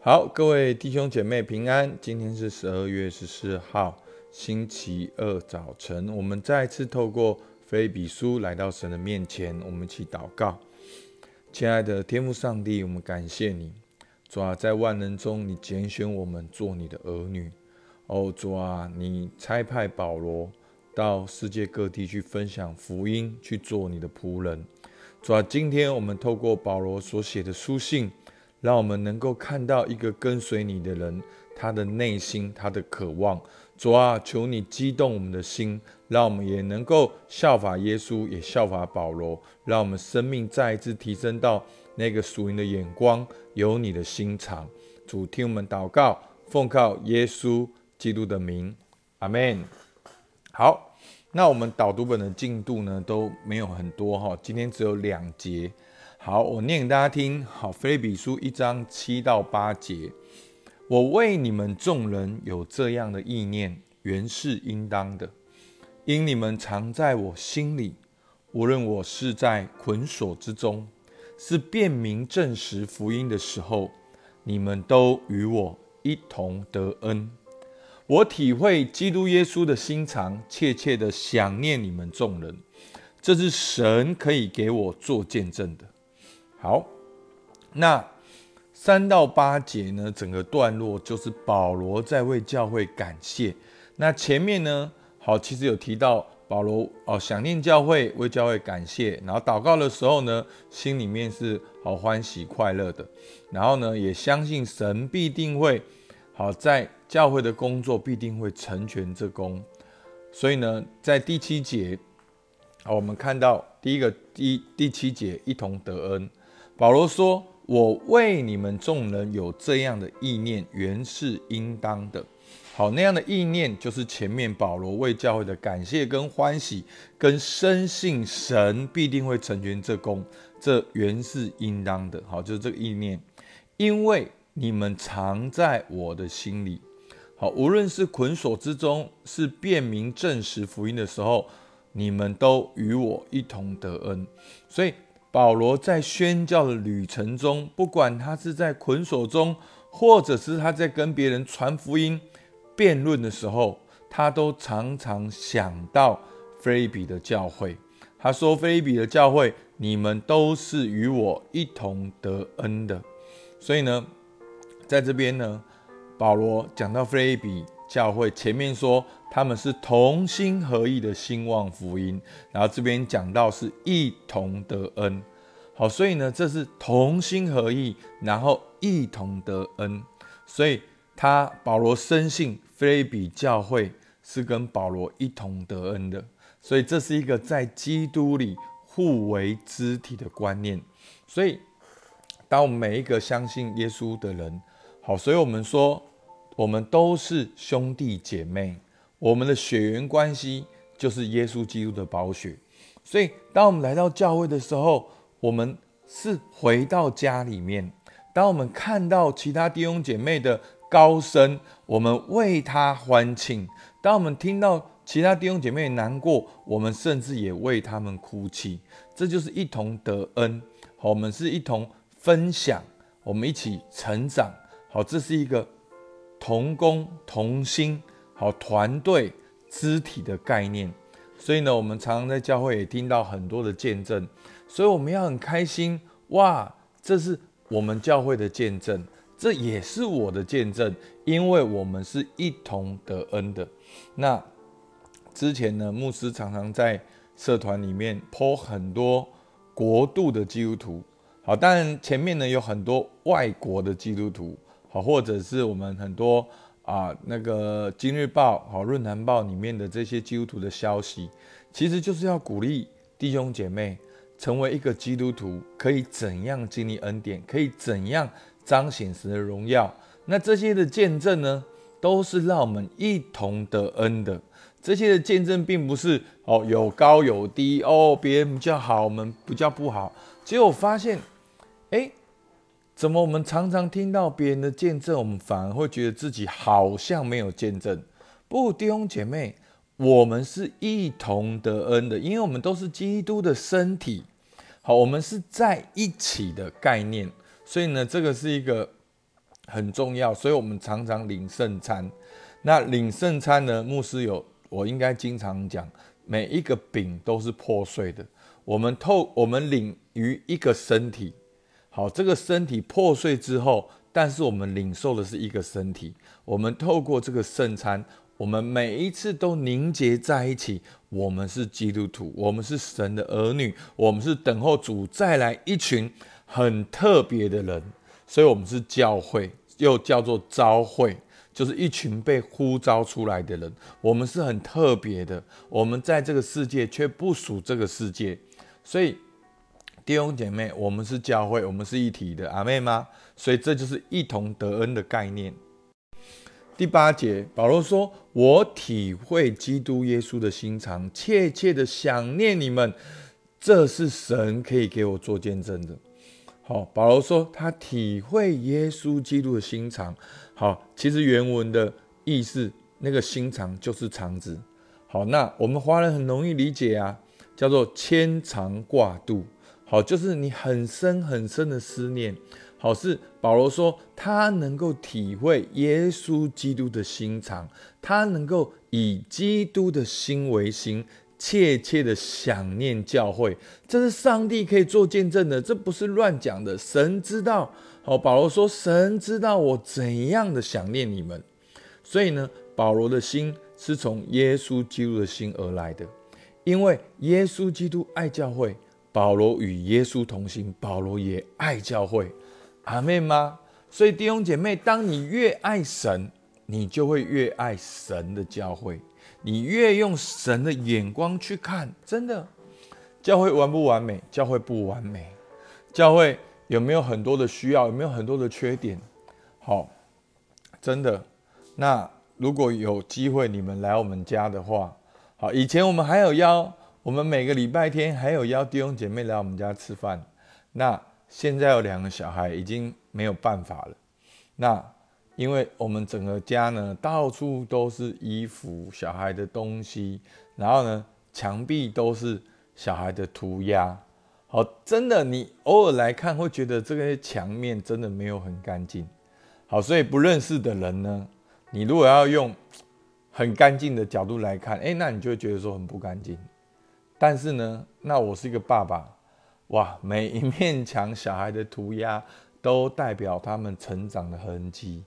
好，各位弟兄姐妹平安。今天是十二月十四号，星期二早晨，我们再次透过菲比书来到神的面前，我们一起祷告。亲爱的天父上帝，我们感谢你，主啊，在万人中你拣选我们做你的儿女。哦，主啊，你差派保罗到世界各地去分享福音，去做你的仆人。主啊，今天我们透过保罗所写的书信。让我们能够看到一个跟随你的人，他的内心，他的渴望。主啊，求你激动我们的心，让我们也能够效法耶稣，也效法保罗，让我们生命再一次提升到那个属灵的眼光，有你的心肠。主，听我们祷告，奉靠耶稣基督的名，阿门。好，那我们导读本的进度呢都没有很多哈，今天只有两节。好，我念给大家听。好，菲比书一章七到八节，我为你们众人有这样的意念，原是应当的，因你们常在我心里，无论我是在捆锁之中，是辨明证实福音的时候，你们都与我一同得恩。我体会基督耶稣的心肠，切切的想念你们众人，这是神可以给我做见证的。好，那三到八节呢？整个段落就是保罗在为教会感谢。那前面呢，好，其实有提到保罗哦，想念教会，为教会感谢，然后祷告的时候呢，心里面是好欢喜快乐的。然后呢，也相信神必定会好在教会的工作必定会成全这功。所以呢，在第七节，好，我们看到第一个第第七节一同得恩。保罗说：“我为你们众人有这样的意念，原是应当的。好，那样的意念就是前面保罗为教会的感谢跟欢喜，跟深信神必定会成全这功，这原是应当的。好，就是这个意念，因为你们藏在我的心里。好，无论是捆锁之中，是辨明证实福音的时候，你们都与我一同得恩。所以。”保罗在宣教的旅程中，不管他是在捆锁中，或者是他在跟别人传福音、辩论的时候，他都常常想到菲利比的教会。他说：“菲利比的教会，你们都是与我一同得恩的。”所以呢，在这边呢，保罗讲到菲利比教会，前面说。他们是同心合意的兴旺福音，然后这边讲到是一同得恩，好，所以呢，这是同心合意，然后一同得恩，所以他保罗深信菲比教会是跟保罗一同得恩的，所以这是一个在基督里互为肢体的观念，所以当我们每一个相信耶稣的人，好，所以我们说我们都是兄弟姐妹。我们的血缘关系就是耶稣基督的宝血，所以当我们来到教会的时候，我们是回到家里面。当我们看到其他弟兄姐妹的高升，我们为他欢庆；当我们听到其他弟兄姐妹难过，我们甚至也为他们哭泣。这就是一同得恩。好，我们是一同分享，我们一起成长。好，这是一个同工同心。好，团队肢体的概念，所以呢，我们常常在教会也听到很多的见证，所以我们要很开心哇！这是我们教会的见证，这也是我的见证，因为我们是一同得恩的。那之前呢，牧师常常在社团里面泼很多国度的基督徒，好，当然前面呢有很多外国的基督徒，好，或者是我们很多。啊，那个《今日报》好，《论坛报》里面的这些基督徒的消息，其实就是要鼓励弟兄姐妹成为一个基督徒，可以怎样经历恩典，可以怎样彰显神的荣耀。那这些的见证呢，都是让我们一同得恩的。这些的见证并不是哦有高有低哦，别人比较好，我们比较不好。结果发现，哎。怎么我们常常听到别人的见证，我们反而会觉得自己好像没有见证？不，弟兄姐妹，我们是一同得恩的，因为我们都是基督的身体。好，我们是在一起的概念。所以呢，这个是一个很重要，所以我们常常领圣餐。那领圣餐呢？牧师有，我应该经常讲，每一个饼都是破碎的。我们透，我们领于一个身体。好，这个身体破碎之后，但是我们领受的是一个身体。我们透过这个圣餐，我们每一次都凝结在一起。我们是基督徒，我们是神的儿女，我们是等候主再来一群很特别的人。所以，我们是教会，又叫做召会，就是一群被呼召出来的人。我们是很特别的，我们在这个世界却不属这个世界。所以，弟兄姐妹，我们是教会，我们是一体的，阿妹吗？所以，这就是一同得恩的概念。第八节，保罗说：“我体会基督耶稣的心肠，切切的想念你们，这是神可以给我做见证的。”好，保罗说他体会耶稣基督的心肠。好，其实原文的意思，那个心肠就是肠子。好，那我们华人很容易理解啊，叫做牵肠挂肚。好，就是你很深很深的思念。好，是保罗说他能够体会耶稣基督的心肠，他能够以基督的心为心。切切的想念教会，这是上帝可以做见证的，这不是乱讲的。神知道，好，保罗说，神知道我怎样的想念你们，所以呢，保罗的心是从耶稣基督的心而来的，因为耶稣基督爱教会，保罗与耶稣同行，保罗也爱教会，阿妹吗？所以弟兄姐妹，当你越爱神，你就会越爱神的教会。你越用神的眼光去看，真的，教会完不完美？教会不完美。教会有没有很多的需要？有没有很多的缺点？好，真的。那如果有机会你们来我们家的话，好，以前我们还有邀，我们每个礼拜天还有邀弟兄姐妹来我们家吃饭。那现在有两个小孩，已经没有办法了。那。因为我们整个家呢，到处都是衣服、小孩的东西，然后呢，墙壁都是小孩的涂鸦。好，真的，你偶尔来看会觉得这个墙面真的没有很干净。好，所以不认识的人呢，你如果要用很干净的角度来看，哎，那你就会觉得说很不干净。但是呢，那我是一个爸爸，哇，每一面墙小孩的涂鸦都代表他们成长的痕迹。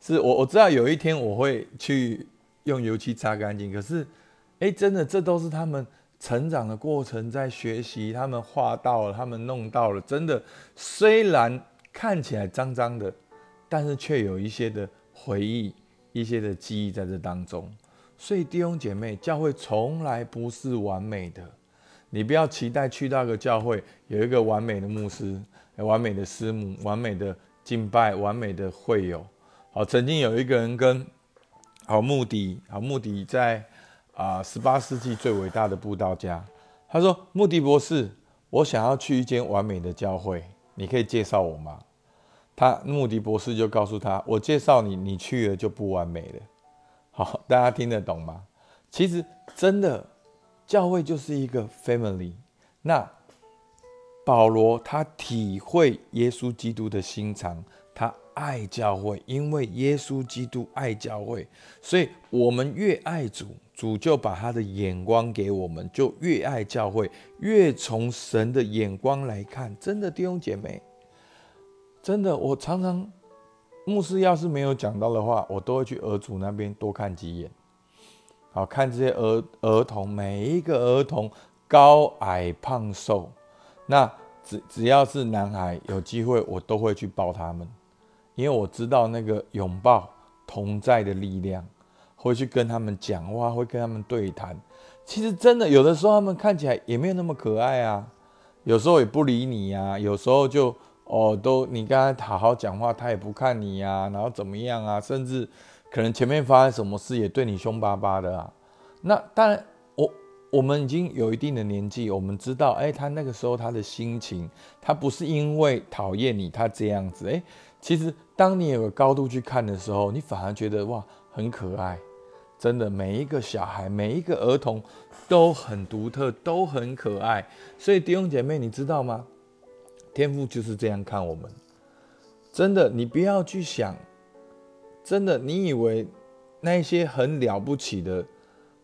是我我知道有一天我会去用油漆擦干净，可是，哎，真的这都是他们成长的过程，在学习，他们画到了，他们弄到了，真的，虽然看起来脏脏的，但是却有一些的回忆，一些的记忆在这当中。所以弟兄姐妹，教会从来不是完美的，你不要期待去到一个教会有一个完美的牧师、完美的师母、完美的敬拜、完美的会友。好，曾经有一个人跟好穆迪，好穆迪在啊十八世纪最伟大的布道家，他说：“穆迪博士，我想要去一间完美的教会，你可以介绍我吗？”他穆迪博士就告诉他：“我介绍你，你去了就不完美了。”好，大家听得懂吗？其实真的教会就是一个 family。那保罗他体会耶稣基督的心肠，他。爱教会，因为耶稣基督爱教会，所以我们越爱主，主就把他的眼光给我们，就越爱教会，越从神的眼光来看。真的弟兄姐妹，真的，我常常牧师要是没有讲到的话，我都会去儿主那边多看几眼，好看这些儿儿童，每一个儿童高矮胖瘦，那只只要是男孩有机会，我都会去抱他们。因为我知道那个拥抱同在的力量，会去跟他们讲话，会跟他们对谈。其实真的有的时候他们看起来也没有那么可爱啊，有时候也不理你呀，有时候就哦都你刚才好好讲话，他也不看你呀，然后怎么样啊？甚至可能前面发生什么事也对你凶巴巴的啊。那当然，我我们已经有一定的年纪，我们知道，哎，他那个时候他的心情，他不是因为讨厌你，他这样子，哎。其实，当你有个高度去看的时候，你反而觉得哇，很可爱。真的，每一个小孩，每一个儿童都很独特，都很可爱。所以弟兄姐妹，你知道吗？天父就是这样看我们。真的，你不要去想，真的，你以为那些很了不起的，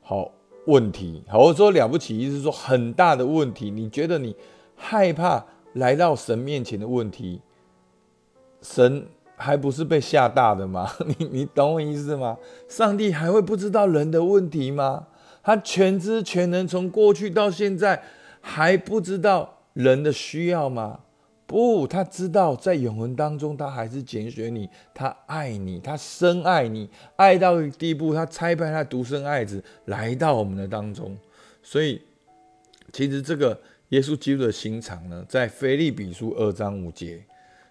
好问题，好，我说了不起，意思是说很大的问题，你觉得你害怕来到神面前的问题，神还不是被吓大的吗？你你懂我意思吗？上帝还会不知道人的问题吗？他全知全能，从过去到现在还不知道人的需要吗？不，他知道在永恒当中，他还是拣选你，他爱你，他深爱你，爱到地步，他拆派他独生爱子来到我们的当中。所以，其实这个耶稣基督的心肠呢，在腓利比书二章五节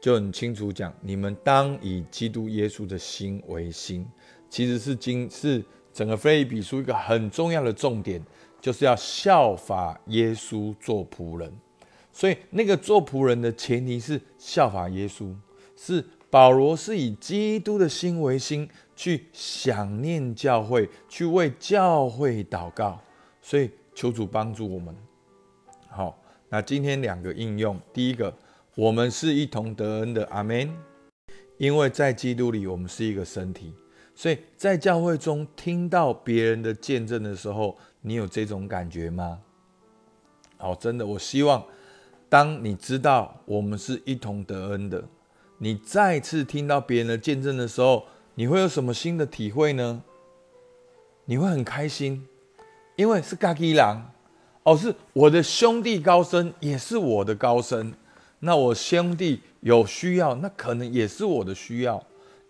就很清楚讲：你们当以基督耶稣的心为心。其实是今是整个腓利比书一个很重要的重点，就是要效法耶稣做仆人。所以，那个做仆人的前提是效法耶稣，是保罗是以基督的心为心去想念教会，去为教会祷告。所以，求主帮助我们。好，那今天两个应用，第一个，我们是一同得恩的，阿门。因为在基督里，我们是一个身体，所以在教会中听到别人的见证的时候，你有这种感觉吗？好，真的，我希望。当你知道我们是一同得恩的，你再次听到别人的见证的时候，你会有什么新的体会呢？你会很开心，因为是嘎基郎，哦，是我的兄弟高升，也是我的高升。那我兄弟有需要，那可能也是我的需要，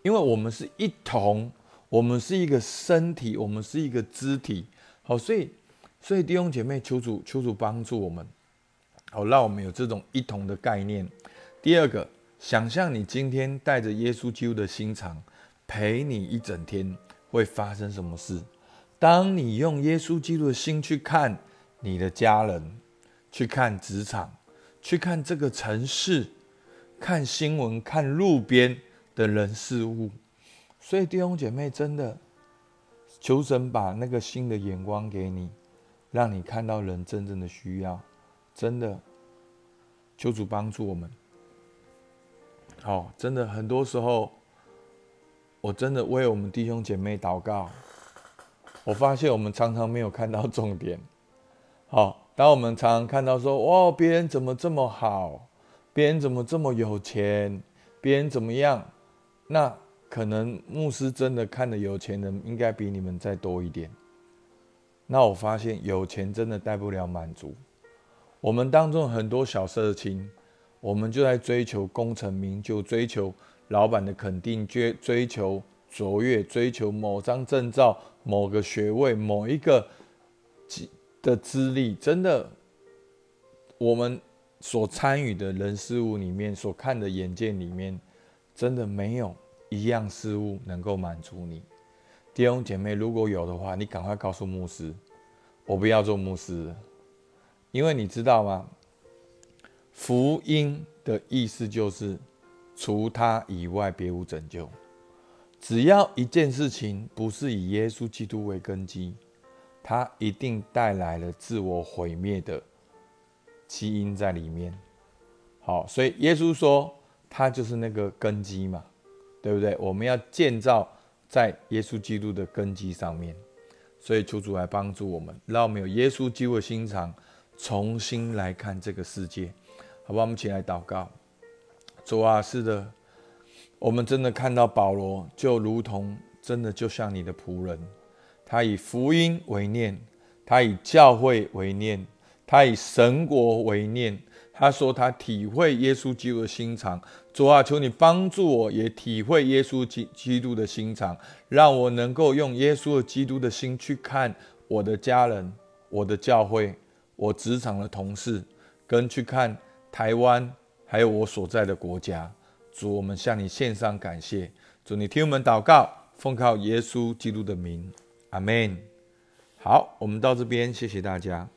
因为我们是一同，我们是一个身体，我们是一个肢体。好，所以，所以弟兄姐妹，求主，求主帮助我们。好，让我们有这种一同的概念。第二个，想象你今天带着耶稣基督的心肠陪你一整天，会发生什么事？当你用耶稣基督的心去看你的家人，去看职场，去看这个城市，看新闻，看路边的人事物。所以弟兄姐妹，真的求神把那个新的眼光给你，让你看到人真正的需要。真的，求主帮助我们。好，真的很多时候，我真的为我们弟兄姐妹祷告。我发现我们常常没有看到重点。好，当我们常常看到说，哇，别人怎么这么好，别人怎么这么有钱，别人怎么样，那可能牧师真的看的有钱人应该比你们再多一点。那我发现有钱真的带不了满足。我们当中很多小事情，我们就在追求功成名就，追求老板的肯定，追追求卓越，追求某张证照、某个学位、某一个的资历。真的，我们所参与的人事物里面，所看的眼界里面，真的没有一样事物能够满足你。弟兄姐妹，如果有的话，你赶快告诉牧师，我不要做牧师。因为你知道吗？福音的意思就是，除他以外别无拯救。只要一件事情不是以耶稣基督为根基，它一定带来了自我毁灭的基因在里面。好，所以耶稣说，他就是那个根基嘛，对不对？我们要建造在耶稣基督的根基上面。所以求主来帮助我们，让我们有耶稣基督的心肠。重新来看这个世界，好吧？我们起来祷告。主啊，是的，我们真的看到保罗，就如同真的就像你的仆人，他以福音为念，他以教会为念，他以神国为念。他说他体会耶稣基督的心肠。主啊，求你帮助我，也体会耶稣基基督的心肠，让我能够用耶稣的基督的心去看我的家人，我的教会。我职场的同事，跟去看台湾，还有我所在的国家，主，我们向你献上感谢。主，你听我们祷告，奉靠耶稣基督的名，阿门。好，我们到这边，谢谢大家。